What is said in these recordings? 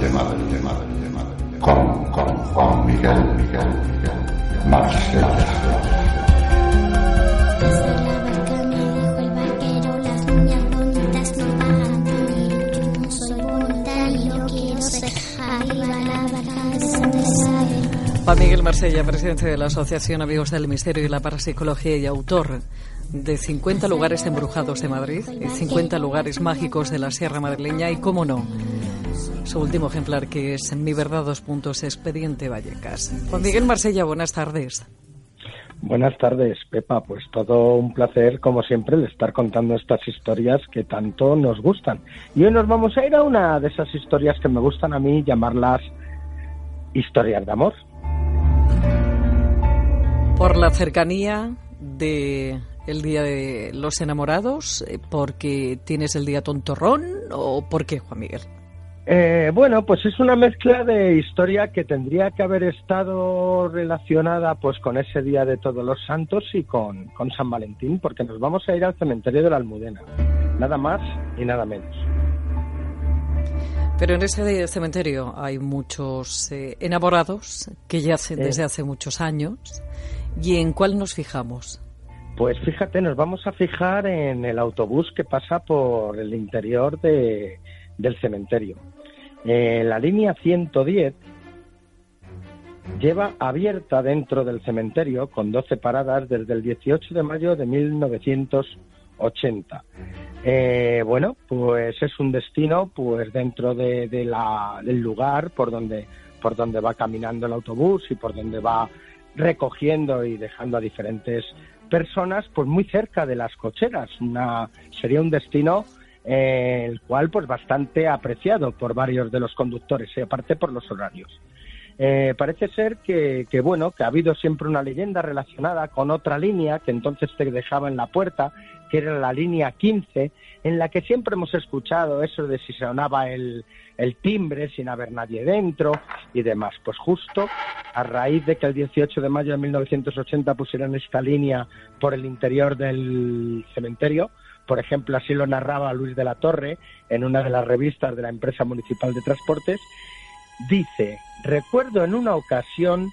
de Madrid, de Madrid, de Madrid, con, con Juan Miguel, Miguel, Miguel, Marsella. Juan Miguel Marsella, presidente de la Asociación Amigos del Misterio y la Parapsicología y autor de 50 lugares embrujados de Madrid y 50 lugares mágicos de la Sierra Madrileña y, cómo no, su último ejemplar que es Mi Verdad, dos puntos, Expediente Vallecas. Juan Miguel Marsella, buenas tardes. Buenas tardes, Pepa. Pues todo un placer, como siempre, de estar contando estas historias que tanto nos gustan. Y hoy nos vamos a ir a una de esas historias que me gustan a mí llamarlas historias de amor por la cercanía de el día de los enamorados, eh, porque tienes el día tontorrón o por qué, Juan Miguel? Eh, bueno, pues es una mezcla de historia que tendría que haber estado relacionada pues con ese día de todos los santos y con, con San Valentín, porque nos vamos a ir al cementerio de la Almudena, nada más y nada menos. Pero en ese cementerio hay muchos eh, enamorados que yacen desde hace muchos años ¿Y en cuál nos fijamos? Pues fíjate, nos vamos a fijar en el autobús que pasa por el interior de, del cementerio. Eh, la línea 110 lleva abierta dentro del cementerio con 12 paradas desde el 18 de mayo de 1980. Eh, bueno, pues es un destino pues dentro de, la, del lugar por donde, por donde va caminando el autobús y por donde va recogiendo y dejando a diferentes personas pues muy cerca de las cocheras. Una, sería un destino eh, el cual pues bastante apreciado por varios de los conductores y aparte por los horarios. Eh, parece ser que, que, bueno que ha habido siempre una leyenda relacionada con otra línea que entonces te dejaba en la puerta que era la línea 15 en la que siempre hemos escuchado eso de si sonaba el, el timbre sin haber nadie dentro y demás. Pues justo a raíz de que el 18 de mayo de 1980 pusieron esta línea por el interior del cementerio, por ejemplo, así lo narraba Luis de la Torre en una de las revistas de la empresa municipal de transportes, dice, recuerdo en una ocasión,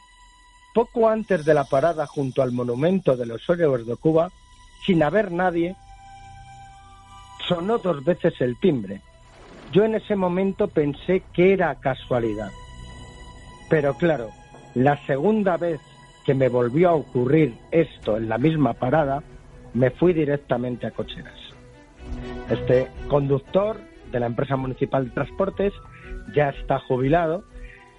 poco antes de la parada junto al monumento de los héroes de Cuba, sin haber nadie, sonó dos veces el timbre yo en ese momento pensé que era casualidad. Pero claro, la segunda vez que me volvió a ocurrir esto en la misma parada, me fui directamente a cocheras. Este conductor de la empresa municipal de transportes ya está jubilado,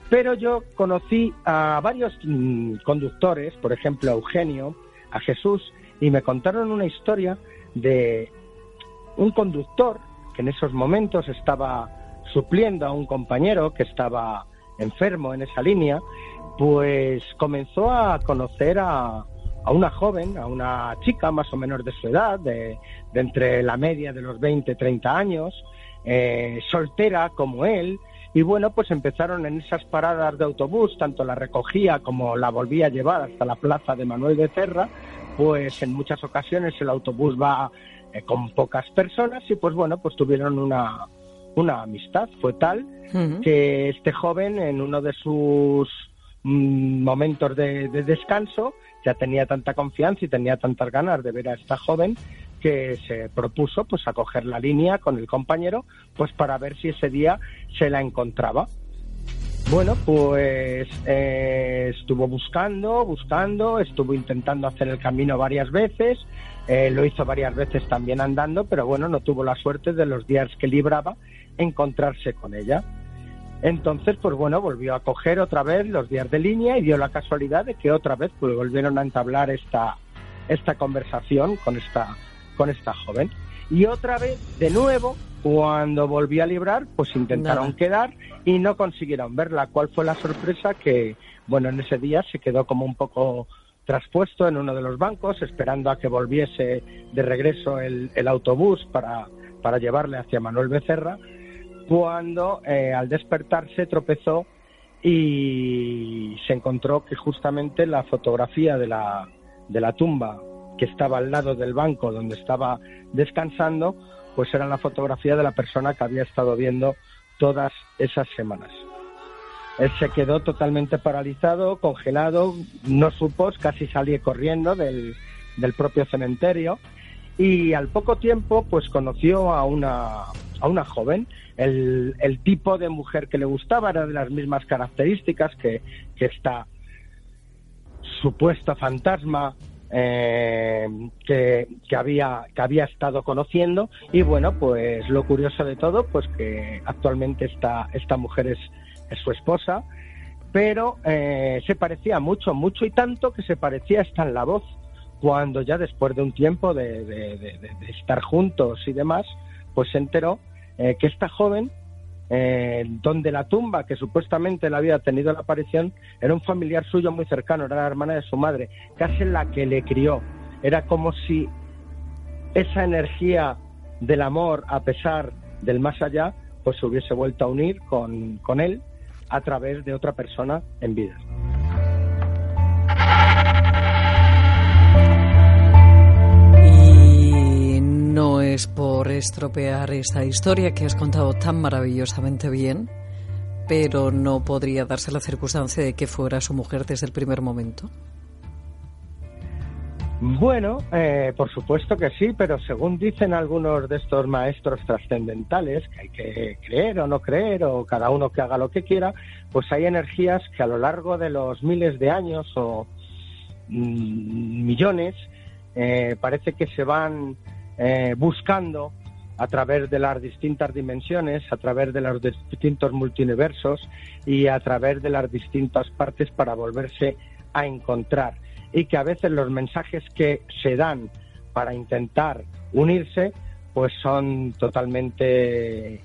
pero yo conocí a varios mm, conductores, por ejemplo a Eugenio, a Jesús, y me contaron una historia de un conductor en esos momentos estaba supliendo a un compañero que estaba enfermo en esa línea, pues comenzó a conocer a, una joven, a una chica más o menos de su edad, de, entre la media de los 20, 30 años, eh, soltera como él, y bueno, pues empezaron en esas paradas de autobús, tanto la recogía como la volvía a llevar hasta la plaza de Manuel de Cerra, pues en muchas ocasiones el autobús va eh, con pocas personas y pues bueno, pues tuvieron una, una amistad. Fue tal que este joven en uno de sus mm, momentos de, descanso ya tenía tanta confianza y tenía tantas ganas de ver a esta joven que se propuso pues a coger la línea con el compañero pues para ver si ese día se la encontraba. Bueno, pues eh, estuvo buscando, buscando, estuvo intentando hacer el camino varias veces, eh, lo hizo varias veces también andando, pero bueno, no tuvo la suerte de los días que libraba encontrarse con ella. Entonces, pues bueno, volvió a coger otra vez los días de línea y dio la casualidad de que otra vez pues, volvieron a entablar esta, esta conversación con esta, con esta joven. Y otra vez, de nuevo, cuando volví a librar, pues intentaron quedar y no consiguieron verla. ¿Cuál fue la sorpresa? Que, bueno, en ese día se quedó como un poco traspuesto en uno de los bancos, esperando a que volviese de regreso el, autobús para, para, llevarle hacia Manuel Becerra, cuando eh, al despertarse tropezó y se encontró que justamente la fotografía de la, de la tumba que estaba al lado del banco donde estaba descansando, pues era la fotografía de la persona que había estado viendo todas esas semanas. Él se quedó totalmente paralizado, congelado, no supo, casi salió corriendo del, del propio cementerio y al poco tiempo pues conoció a una, a una joven. El, el, tipo de mujer que le gustaba era de las mismas características que, que esta supuesta fantasma eh, que, que, había, que había estado conociendo y bueno pues lo curioso de todo pues que actualmente esta, esta mujer es es su esposa, pero eh, se parecía mucho, mucho y tanto que se parecía hasta en la voz, cuando ya después de un tiempo de, estar juntos y demás, pues se enteró eh, que esta joven, eh, donde la tumba que supuestamente le había tenido la aparición, era un familiar suyo muy cercano, era la hermana de su madre, casi la que le crió. Era como si esa energía del amor, a pesar del más allá, pues se hubiese vuelto a unir con, con él a través de otra persona en vida. Por estropear esta historia que has contado tan maravillosamente bien, pero no podría darse la circunstancia de que fuera su mujer desde el primer momento. Bueno, eh, por supuesto que sí, pero según dicen algunos de estos maestros trascendentales, que hay que creer o no creer, o cada uno que haga lo que quiera, pues hay energías que a lo largo de los miles de años o mm, millones eh, parece que se van eh, buscando a través de las distintas dimensiones, a través de los distintos multiversos y a través de las distintas partes para volverse a encontrar y que a veces los mensajes que se dan para intentar unirse pues son totalmente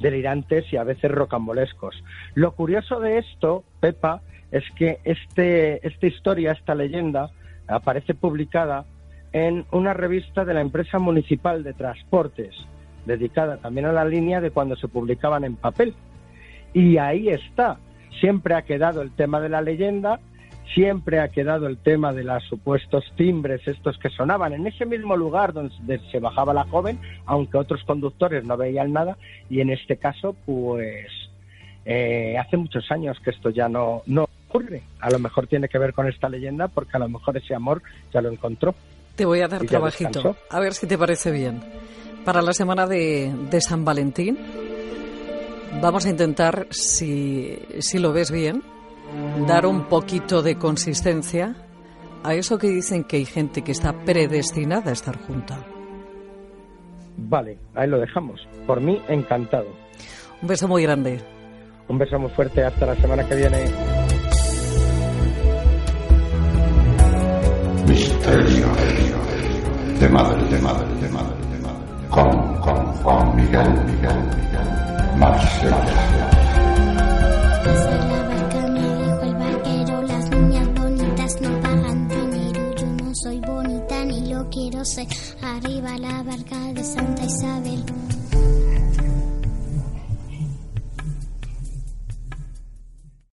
delirantes y a veces rocambolescos. Lo curioso de esto, Pepa, es que este, esta historia, esta leyenda, aparece publicada en una revista de la empresa municipal de transportes, dedicada también a la línea de cuando se publicaban en papel. Y ahí está. Siempre ha quedado el tema de la leyenda siempre ha quedado el tema de los supuestos timbres, estos que sonaban en ese mismo lugar donde se bajaba la joven, aunque otros conductores no veían nada, y en este caso, pues eh, hace muchos años que esto ya no, no ocurre. A lo mejor tiene que ver con esta leyenda, porque a lo mejor ese amor ya lo encontró. Te voy a dar trabajito, a ver si te parece bien. Para la semana de, de San Valentín, vamos a intentar, si, si lo ves bien, dar un poquito de consistencia a eso que dicen que hay gente que está predestinada a estar junta. Vale, ahí lo dejamos. Por mí, encantado. Un beso muy grande. Un beso muy fuerte. Hasta la semana que viene. Misterio de madre, de madre, de madre, de madre. Con, con Juan Miguel, Miguel, Miguel. Marsella. quiero ser arriba la barca de Santa Isabel.